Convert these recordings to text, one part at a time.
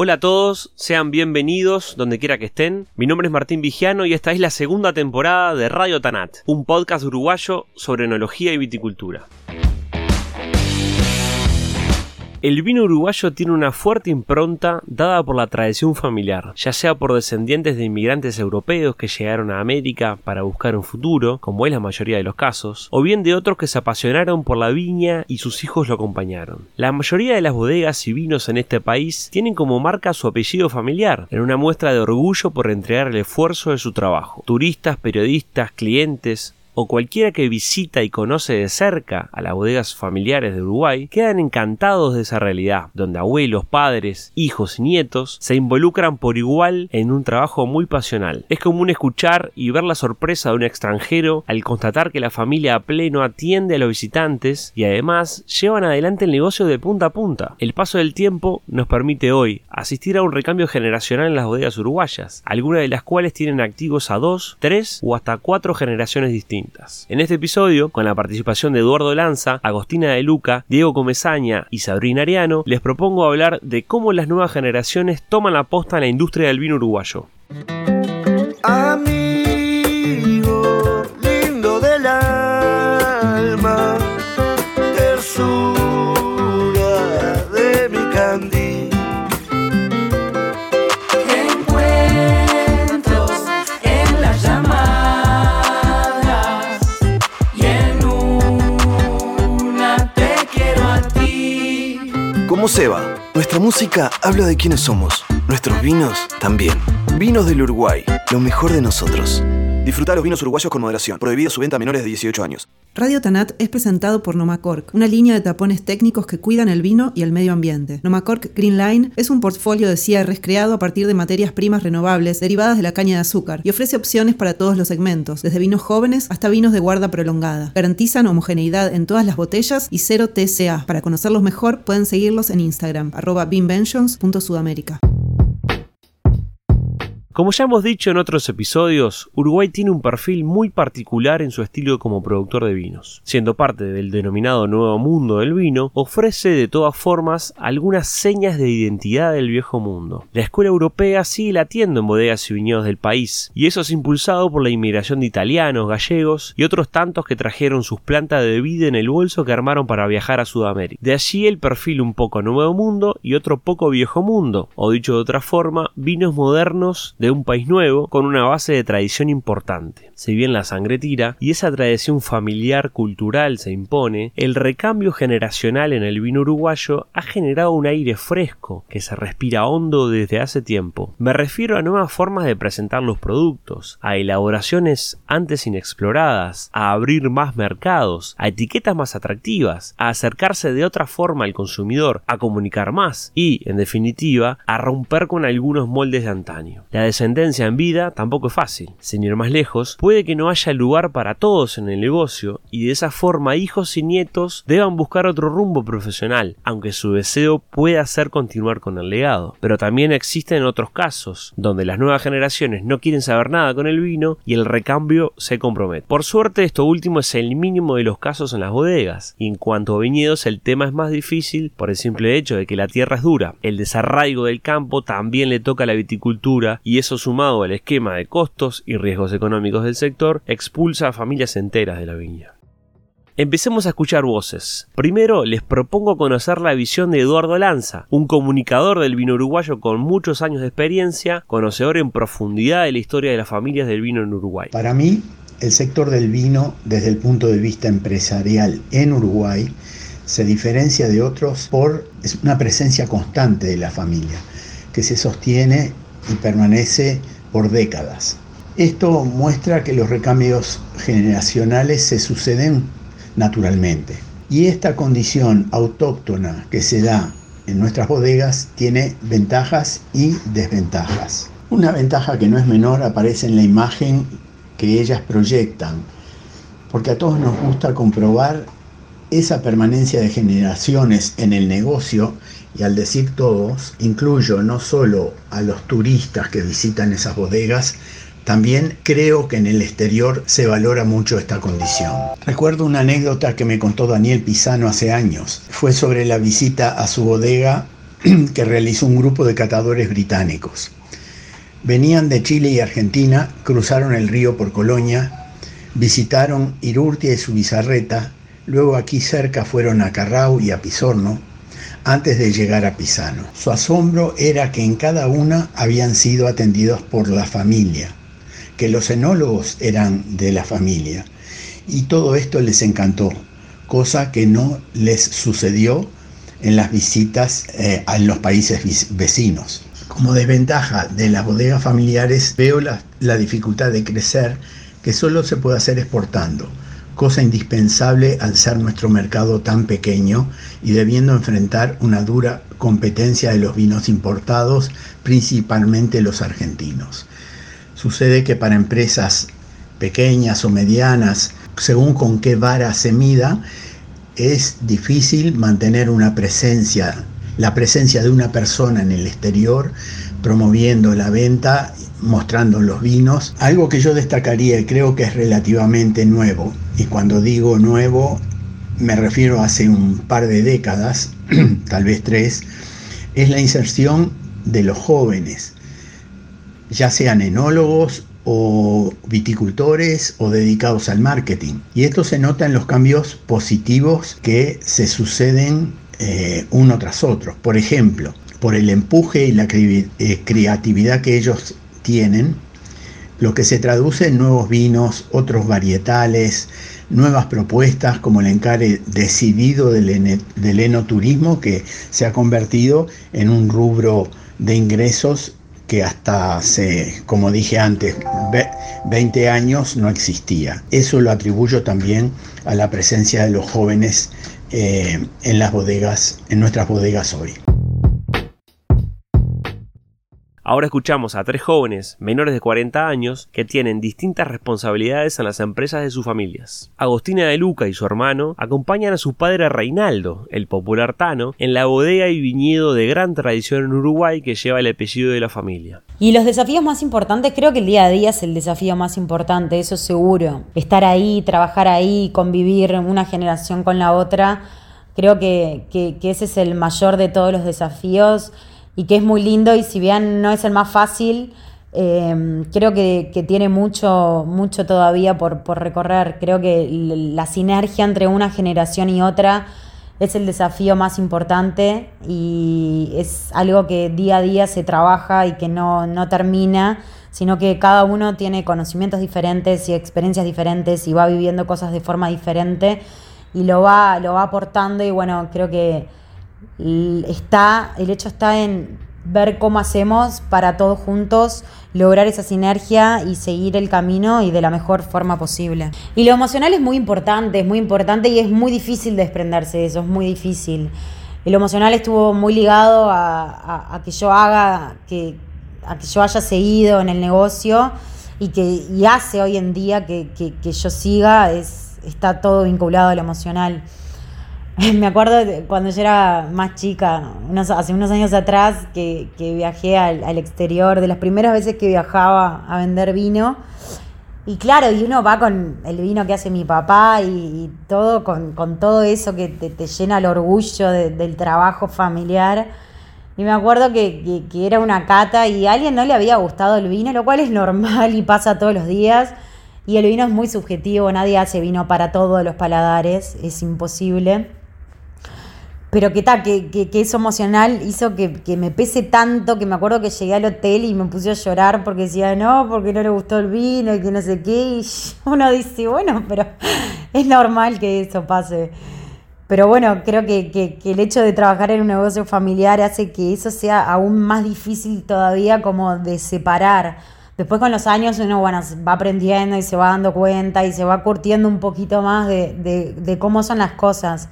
Hola a todos, sean bienvenidos donde quiera que estén. Mi nombre es Martín Vigiano y esta es la segunda temporada de Radio Tanat, un podcast uruguayo sobre enología y viticultura. El vino uruguayo tiene una fuerte impronta dada por la tradición familiar, ya sea por descendientes de inmigrantes europeos que llegaron a América para buscar un futuro, como es la mayoría de los casos, o bien de otros que se apasionaron por la viña y sus hijos lo acompañaron. La mayoría de las bodegas y vinos en este país tienen como marca su apellido familiar, en una muestra de orgullo por entregar el esfuerzo de su trabajo. Turistas, periodistas, clientes, o cualquiera que visita y conoce de cerca a las bodegas familiares de Uruguay quedan encantados de esa realidad, donde abuelos, padres, hijos y nietos se involucran por igual en un trabajo muy pasional. Es común escuchar y ver la sorpresa de un extranjero al constatar que la familia a pleno atiende a los visitantes y además llevan adelante el negocio de punta a punta. El paso del tiempo nos permite hoy asistir a un recambio generacional en las bodegas uruguayas, algunas de las cuales tienen activos a dos, tres o hasta cuatro generaciones distintas. En este episodio, con la participación de Eduardo Lanza, Agostina de Luca, Diego Comezaña y Sabrina Ariano, les propongo hablar de cómo las nuevas generaciones toman la posta en la industria del vino uruguayo. Seba, nuestra música habla de quiénes somos, nuestros vinos también. Vinos del Uruguay, lo mejor de nosotros. Disfrutar los vinos uruguayos con moderación. Prohibido su venta a menores de 18 años. Radio Tanat es presentado por Nomacork, una línea de tapones técnicos que cuidan el vino y el medio ambiente. Nomacork Green Line es un portfolio de cierres creado a partir de materias primas renovables derivadas de la caña de azúcar y ofrece opciones para todos los segmentos, desde vinos jóvenes hasta vinos de guarda prolongada. Garantizan homogeneidad en todas las botellas y cero TCA. Para conocerlos mejor pueden seguirlos en Instagram, arroba. Como ya hemos dicho en otros episodios, Uruguay tiene un perfil muy particular en su estilo como productor de vinos. Siendo parte del denominado Nuevo Mundo del Vino, ofrece de todas formas algunas señas de identidad del viejo mundo. La escuela europea sigue latiendo en bodegas y viñedos del país, y eso es impulsado por la inmigración de italianos, gallegos y otros tantos que trajeron sus plantas de vida en el bolso que armaron para viajar a Sudamérica. De allí el perfil un poco Nuevo Mundo y otro poco Viejo Mundo, o dicho de otra forma, vinos modernos de un país nuevo con una base de tradición importante. Si bien la sangre tira y esa tradición familiar cultural se impone, el recambio generacional en el vino uruguayo ha generado un aire fresco que se respira hondo desde hace tiempo. Me refiero a nuevas formas de presentar los productos, a elaboraciones antes inexploradas, a abrir más mercados, a etiquetas más atractivas, a acercarse de otra forma al consumidor, a comunicar más y, en definitiva, a romper con algunos moldes de antaño. La descendencia en vida tampoco es fácil. Sin ir más lejos, puede que no haya lugar para todos en el negocio y de esa forma hijos y nietos deban buscar otro rumbo profesional, aunque su deseo pueda ser continuar con el legado. Pero también existen otros casos, donde las nuevas generaciones no quieren saber nada con el vino y el recambio se compromete. Por suerte esto último es el mínimo de los casos en las bodegas, y en cuanto a viñedos el tema es más difícil por el simple hecho de que la tierra es dura. El desarraigo del campo también le toca a la viticultura y sumado al esquema de costos y riesgos económicos del sector, expulsa a familias enteras de la viña. Empecemos a escuchar voces. Primero les propongo conocer la visión de Eduardo Lanza, un comunicador del vino uruguayo con muchos años de experiencia, conocedor en profundidad de la historia de las familias del vino en Uruguay. Para mí, el sector del vino, desde el punto de vista empresarial en Uruguay, se diferencia de otros por una presencia constante de la familia, que se sostiene y permanece por décadas. Esto muestra que los recambios generacionales se suceden naturalmente. Y esta condición autóctona que se da en nuestras bodegas tiene ventajas y desventajas. Una ventaja que no es menor aparece en la imagen que ellas proyectan, porque a todos nos gusta comprobar esa permanencia de generaciones en el negocio y al decir todos, incluyo no solo a los turistas que visitan esas bodegas, también creo que en el exterior se valora mucho esta condición. Recuerdo una anécdota que me contó Daniel Pisano hace años. Fue sobre la visita a su bodega que realizó un grupo de catadores británicos. Venían de Chile y Argentina, cruzaron el río por Colonia, visitaron Irurtia y Subizarreta, luego aquí cerca fueron a Carrau y a Pisorno, antes de llegar a Pisano. Su asombro era que en cada una habían sido atendidos por la familia, que los enólogos eran de la familia, y todo esto les encantó, cosa que no les sucedió en las visitas eh, a los países vecinos. Como desventaja de las bodegas familiares veo la, la dificultad de crecer que solo se puede hacer exportando, cosa indispensable al ser nuestro mercado tan pequeño y debiendo enfrentar una dura competencia de los vinos importados, principalmente los argentinos. Sucede que para empresas pequeñas o medianas, según con qué vara se mida, es difícil mantener una presencia, la presencia de una persona en el exterior, promoviendo la venta, mostrando los vinos. Algo que yo destacaría y creo que es relativamente nuevo, y cuando digo nuevo me refiero a hace un par de décadas, tal vez tres, es la inserción de los jóvenes, ya sean enólogos o viticultores o dedicados al marketing. Y esto se nota en los cambios positivos que se suceden eh, uno tras otro. Por ejemplo, por el empuje y la eh, creatividad que ellos tienen, lo que se traduce en nuevos vinos, otros varietales, nuevas propuestas como el encare decidido del, enoturismo que se ha convertido en un rubro de ingresos que hasta hace, como dije antes, 20 años no existía. Eso lo atribuyo también a la presencia de los jóvenes eh, en las bodegas, en nuestras bodegas hoy. Ahora escuchamos a tres jóvenes menores de 40 años que tienen distintas responsabilidades en las empresas de sus familias. Agostina de Luca y su hermano acompañan a su padre Reinaldo, el popular Tano, en la bodega y viñedo de gran tradición en Uruguay que lleva el apellido de la familia. Y los desafíos más importantes, creo que el día a día es el desafío más importante, eso seguro. Estar ahí, trabajar ahí, convivir una generación con la otra, creo que, que ese es el mayor de todos los desafíos y que es muy lindo y si bien no es el más fácil, em, creo que, tiene mucho, mucho todavía por, recorrer. Creo que la sinergia entre una generación y otra es el desafío más importante y es algo que día a día se trabaja y que no, no termina, sino que cada uno tiene conocimientos diferentes y experiencias diferentes y va viviendo cosas de forma diferente y lo va, lo va aportando y bueno, creo que está, el hecho está en ver cómo hacemos para todos juntos lograr esa sinergia y seguir el camino y de la mejor forma posible. Y lo emocional es muy importante, es muy importante y es muy difícil desprenderse de eso, es muy difícil. Y lo emocional estuvo muy ligado a, que yo haga, que, a que yo haya seguido en el negocio y que y hace hoy en día que, que yo siga, es, está todo vinculado a lo emocional. Me acuerdo cuando yo era más chica, hace unos años atrás, que, viajé al, exterior, de las primeras veces que viajaba a vender vino. Y claro, y uno va con el vino que hace mi papá y, todo, con, todo eso que te, llena el orgullo del trabajo familiar. Y me acuerdo que, que, era una cata y a alguien no le había gustado el vino, lo cual es normal y pasa todos los días. Y el vino es muy subjetivo, nadie hace vino para todos los paladares, es imposible pero que tal, que, que, eso emocional hizo que, me pese tanto que me acuerdo que llegué al hotel y me puse a llorar porque decía, no, porque no le gustó el vino y que no sé qué. Y uno dice, bueno, pero es normal que eso pase. Pero bueno, creo que, el hecho de trabajar en un negocio familiar hace que eso sea aún más difícil todavía como de separar. Después con los años uno bueno, va aprendiendo y se va dando cuenta y se va curtiendo un poquito más de, de cómo son las cosas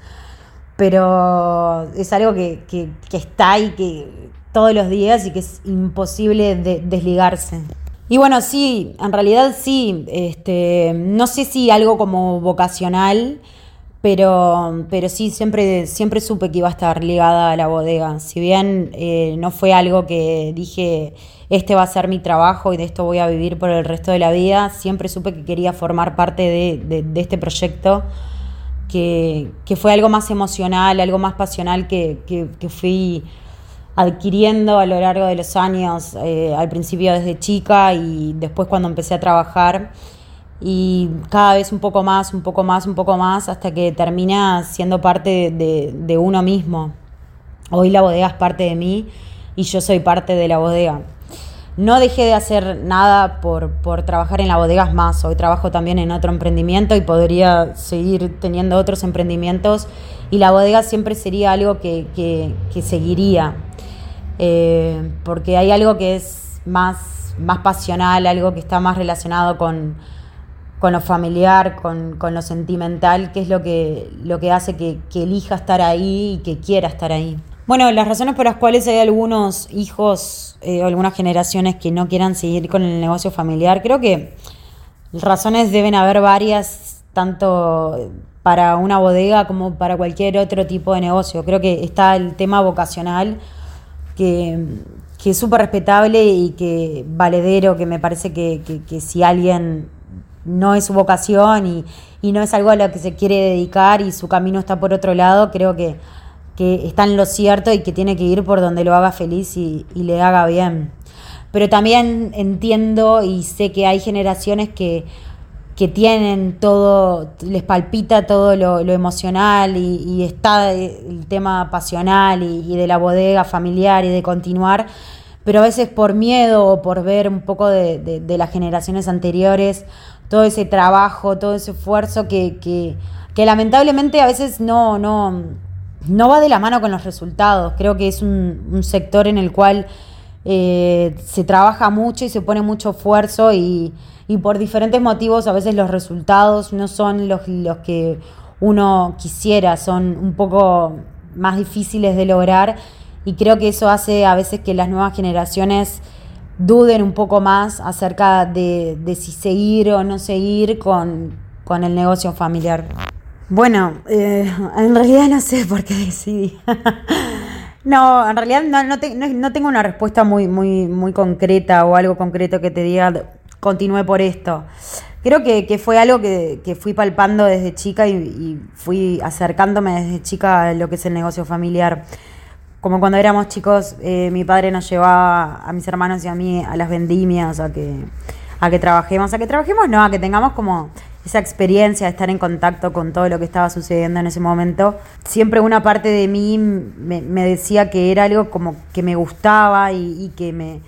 pero es algo que, está ahí que todos los días y que es imposible de, desligarse. Y bueno, sí, en realidad sí, este, no sé si algo como vocacional, pero, pero sí, siempre, siempre supe que iba a estar ligada a la bodega. Si bien eh, no fue algo que dije, este va a ser mi trabajo y de esto voy a vivir por el resto de la vida, siempre supe que quería formar parte de, de este proyecto que, fue algo más emocional, algo más pasional que, fui adquiriendo a lo largo de los años, eh, al principio desde chica y después cuando empecé a trabajar y cada vez un poco más, un poco más, un poco más, hasta que termina siendo parte de, uno mismo. Hoy la bodega es parte de mí y yo soy parte de la bodega. No dejé de hacer nada por, trabajar en la bodega más. Hoy trabajo también en otro emprendimiento y podría seguir teniendo otros emprendimientos y la bodega siempre sería algo que, seguiría. Eh, porque hay algo que es más, más pasional, algo que está más relacionado con, con lo familiar, con, lo sentimental, que es lo que, lo que hace que, elija estar ahí y que quiera estar ahí. Bueno, las razones por las cuales hay algunos hijos eh, o algunas generaciones que no quieran seguir con el negocio familiar, creo que razones deben haber varias, tanto para una bodega como para cualquier otro tipo de negocio. Creo que está el tema vocacional, que, es súper respetable y que valedero, que me parece que, que si alguien no es su vocación y, no es algo a lo que se quiere dedicar y su camino está por otro lado, creo que, está en lo cierto y que tiene que ir por donde lo haga feliz y, le haga bien. Pero también entiendo y sé que hay generaciones que, tienen todo, les palpita todo lo, emocional y, está el tema pasional y, de la bodega familiar y de continuar, pero a veces por miedo o por ver un poco de, las generaciones anteriores todo ese trabajo, todo ese esfuerzo que, que, lamentablemente a veces no, no, no va de la mano con los resultados. Creo que es un, sector en el cual eh, se trabaja mucho y se pone mucho esfuerzo y, y, por diferentes motivos a veces los resultados no son los, los que uno quisiera, son un poco más difíciles de lograr y creo que eso hace a veces que las nuevas generaciones duden un poco más acerca de, si seguir o no seguir con, el negocio familiar. Bueno, eh, en realidad no sé por qué decidí. no, en realidad no, tengo una respuesta muy, muy, muy concreta o algo concreto que te diga continúe por esto. Creo que, fue algo que, fui palpando desde chica y, y, fui acercándome desde chica a lo que es el negocio familiar como cuando éramos chicos, eh, mi padre nos llevaba a mis hermanos y a mí a las vendimias, a que, a que trabajemos, a que trabajemos, no, a que tengamos como esa experiencia de estar en contacto con todo lo que estaba sucediendo en ese momento. Siempre una parte de mí me, decía que era algo como que me gustaba y, que me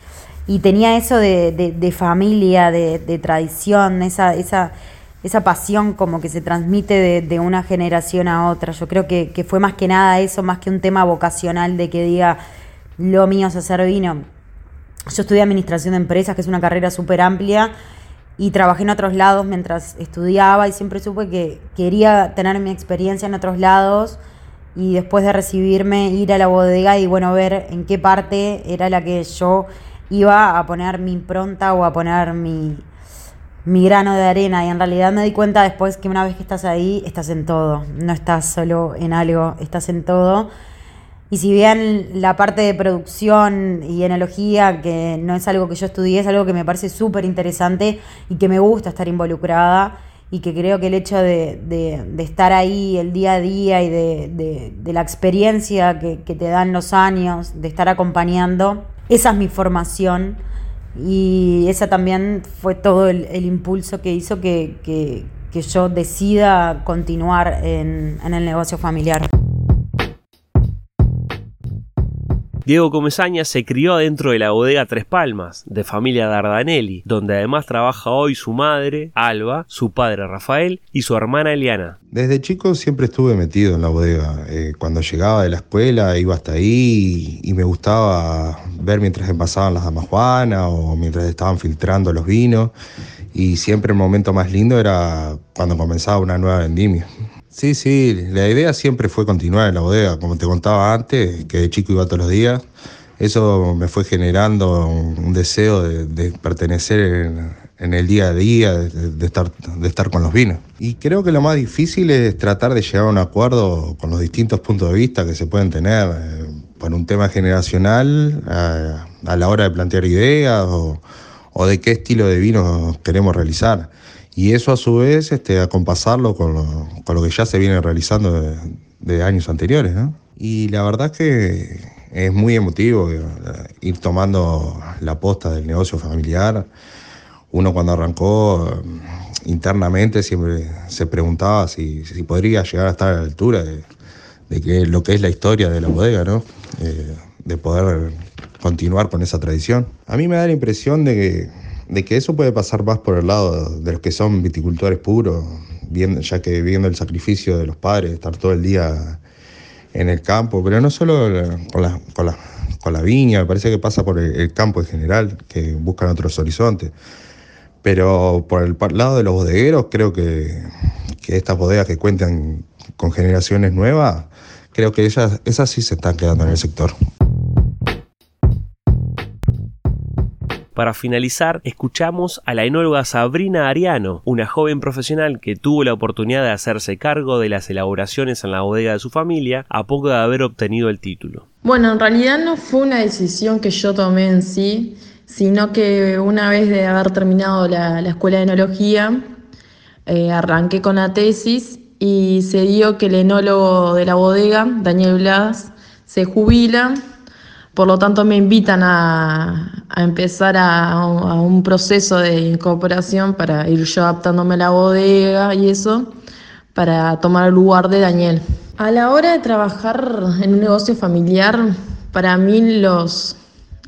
y tenía eso de, familia, de, de tradición, esa, esa esa pasión como que se transmite de, una generación a otra. Yo creo que, fue más que nada eso, más que un tema vocacional de que diga lo mío es hacer vino. Yo estudié administración de empresas, que es una carrera súper amplia, y trabajé en otros lados mientras estudiaba y siempre supe que quería tener mi experiencia en otros lados y después de recibirme ir a la bodega y bueno, ver en qué parte era la que yo iba a poner mi impronta o a poner mi, mi grano de arena y en realidad me di cuenta después que una vez que estás ahí, estás en todo, no estás solo en algo, estás en todo. Y si bien la parte de producción y enología, que no es algo que yo estudié, es algo que me parece súper interesante y que me gusta estar involucrada y que creo que el hecho de, estar ahí el día a día y de, la experiencia que, que te dan los años, de estar acompañando, esa es mi formación y esa también fue todo el, impulso que hizo que, yo decida continuar en, en el negocio familiar. Diego Comesaña se crió dentro de la bodega Tres Palmas, de familia Dardanelli, donde además trabaja hoy su madre, Alba, su padre Rafael y su hermana Eliana. Desde chico siempre estuve metido en la bodega. Eh, cuando llegaba de la escuela iba hasta ahí y, me gustaba ver mientras pasaban las damas o mientras estaban filtrando los vinos. Y siempre el momento más lindo era cuando comenzaba una nueva vendimia. Sí, sí, la idea siempre fue continuar en la bodega, como te contaba antes, que de chico iba todos los días. Eso me fue generando un, deseo de, pertenecer en, el día a día, de, estar, de estar con los vinos. Y creo que lo más difícil es tratar de llegar a un acuerdo con los distintos puntos de vista que se pueden tener eh, un tema generacional a, la hora de plantear ideas o, o de qué estilo de vino queremos realizar y eso a su vez este, acompasarlo con lo, con lo que ya se viene realizando de, años anteriores. ¿no? Y la verdad que es muy emotivo eh, ir tomando la posta del negocio familiar. Uno cuando arrancó eh, internamente siempre se preguntaba si, podría llegar a estar a la altura de, que, lo que es la historia de la bodega, ¿no? Eh, de poder continuar con esa tradición. A mí me da la impresión de que, de que eso puede pasar más por el lado de los que son viticultores puros, ya que viendo el sacrificio de los padres, estar todo el día en el campo, pero no solo con la, viña, me parece que pasa por el, campo en general, que buscan otros horizontes. Pero por el lado de los bodegueros, creo que, que estas bodegas que cuentan con generaciones nuevas, creo que ellas, esas sí se están quedando en el sector. Para finalizar, escuchamos a la enóloga Sabrina Ariano, una joven profesional que tuvo la oportunidad de hacerse cargo de las elaboraciones en la bodega de su familia a poco de haber obtenido el título. Bueno, en realidad no fue una decisión que yo tomé en sí, sino que una vez de haber terminado la, escuela de enología, eh, arranqué con la tesis y se dio que el enólogo de la bodega, Daniel Blas, se jubila por lo tanto, me invitan a, empezar a, un proceso de incorporación para ir yo adaptándome a la bodega y eso, para tomar el lugar de Daniel. A la hora de trabajar en un negocio familiar, para mí los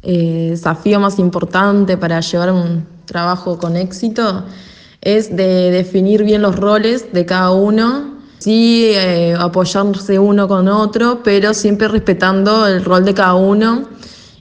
eh, desafíos más importantes para llevar un trabajo con éxito es de definir bien los roles de cada uno sí eh, apoyarse uno con otro, pero siempre respetando el rol de cada uno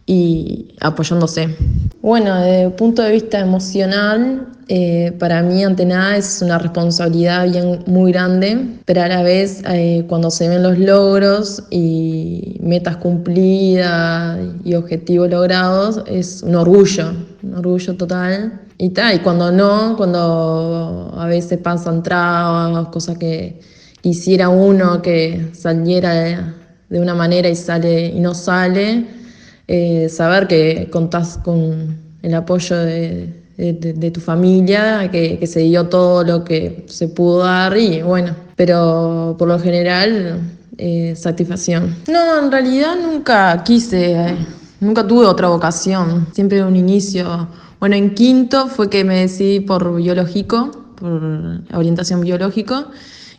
y apoyándose. Bueno, desde el punto de vista emocional, eh, para mí ante nada es una responsabilidad bien muy grande, pero a la vez eh, cuando se ven los logros y metas cumplidas y objetivos logrados, es un orgullo, un orgullo total. Y, tal, y cuando no, cuando a veces pasan trabas, cosas que, quisiera uno que saliera de una manera y sale y no sale, eh, saber que contás con el apoyo de, tu familia, que, se dio todo lo que se pudo dar y bueno, pero por lo general eh, satisfacción. No, en realidad nunca quise, eh, nunca tuve otra vocación, siempre un inicio. Bueno, en quinto fue que me decidí por biológico, por orientación biológico.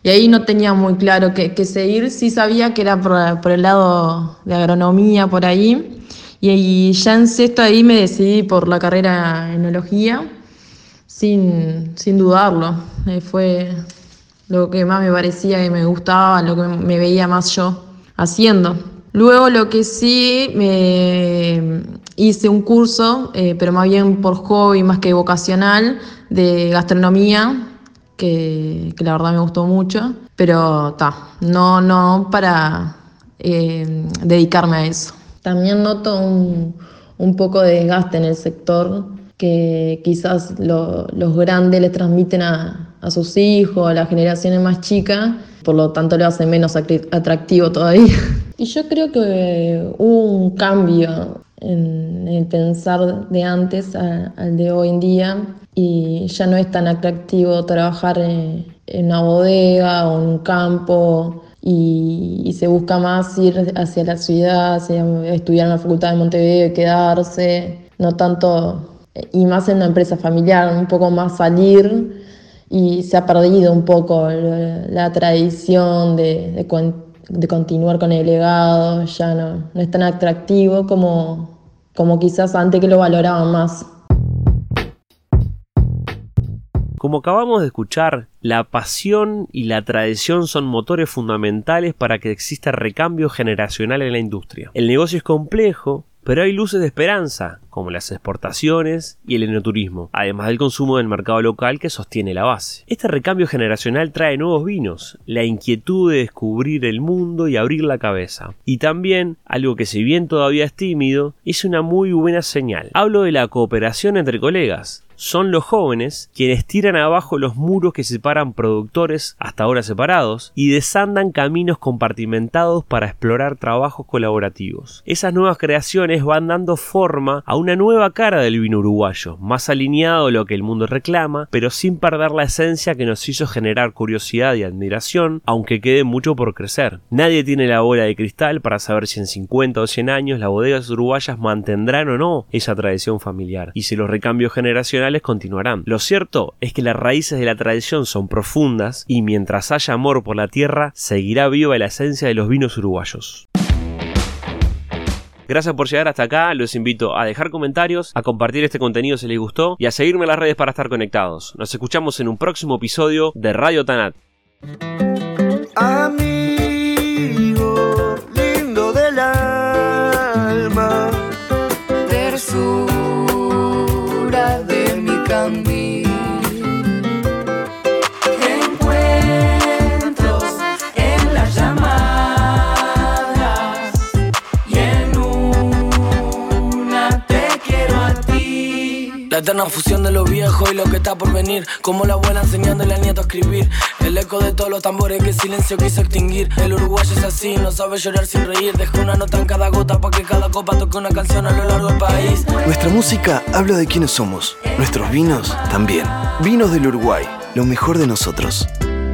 Y ahí no tenía muy claro qué, seguir, sí sabía que era por, el lado de agronomía, por ahí. Y, ya en sexto ahí me decidí por la carrera en enología, sin, sin dudarlo. Eh, fue lo que más me parecía que me gustaba, lo que me veía más yo haciendo. Luego lo que sí, me hice un curso, eh, pero más bien por hobby, más que vocacional, de gastronomía que, la verdad me gustó mucho, pero está, no, no para eh, dedicarme a eso. También noto un, un, poco de desgaste en el sector que quizás los grandes le transmiten a, a sus hijos, a las generaciones más chicas, por lo tanto lo hace menos atractivo todavía. Y yo creo que hubo un cambio en el pensar de antes al de hoy en día y ya no es tan atractivo trabajar en, una bodega o en un campo y, se busca más ir hacia la ciudad, estudiar en la Facultad de Montevideo y quedarse, no tanto, y más en una empresa familiar, un poco más salir y se ha perdido un poco la, tradición de, de, continuar con el legado, ya no, no es tan atractivo como, como quizás antes que lo valoraban más. Como acabamos de escuchar, la pasión y la tradición son motores fundamentales para que exista recambio generacional en la industria. El negocio es complejo, pero hay luces de esperanza, como las exportaciones y el enoturismo, además del consumo del mercado local que sostiene la base. Este recambio generacional trae nuevos vinos, la inquietud de descubrir el mundo y abrir la cabeza. Y también, algo que si bien todavía es tímido, es una muy buena señal. Hablo de la cooperación entre colegas, son los jóvenes quienes tiran abajo los muros que separan productores hasta ahora separados y desandan caminos compartimentados para explorar trabajos colaborativos. Esas nuevas creaciones van dando forma a una nueva cara del vino uruguayo, más alineado a lo que el mundo reclama, pero sin perder la esencia que nos hizo generar curiosidad y admiración, aunque quede mucho por crecer. Nadie tiene la bola de cristal para saber si en 50 o 100 años las bodegas uruguayas mantendrán o no esa tradición familiar, y si los recambios generacionales continuarán. Lo cierto es que las raíces de la tradición son profundas, y mientras haya amor por la tierra, seguirá viva la esencia de los vinos uruguayos. Gracias por llegar hasta acá, los invito a dejar comentarios, a compartir este contenido si les gustó y a seguirme en las redes para estar conectados. Nos escuchamos en un próximo episodio de Radio Tanat. Eterna fusión de lo viejo y lo que está por venir. Como la abuela enseñándole al nieto a escribir. El eco de todos los tambores que el silencio quiso extinguir. El uruguayo es así, no sabe llorar sin reír. Deja una nota en cada gota para que cada copa toque una canción a lo largo del país. Nuestra música habla de quiénes somos. Nuestros vinos también. Vinos del Uruguay, lo mejor de nosotros.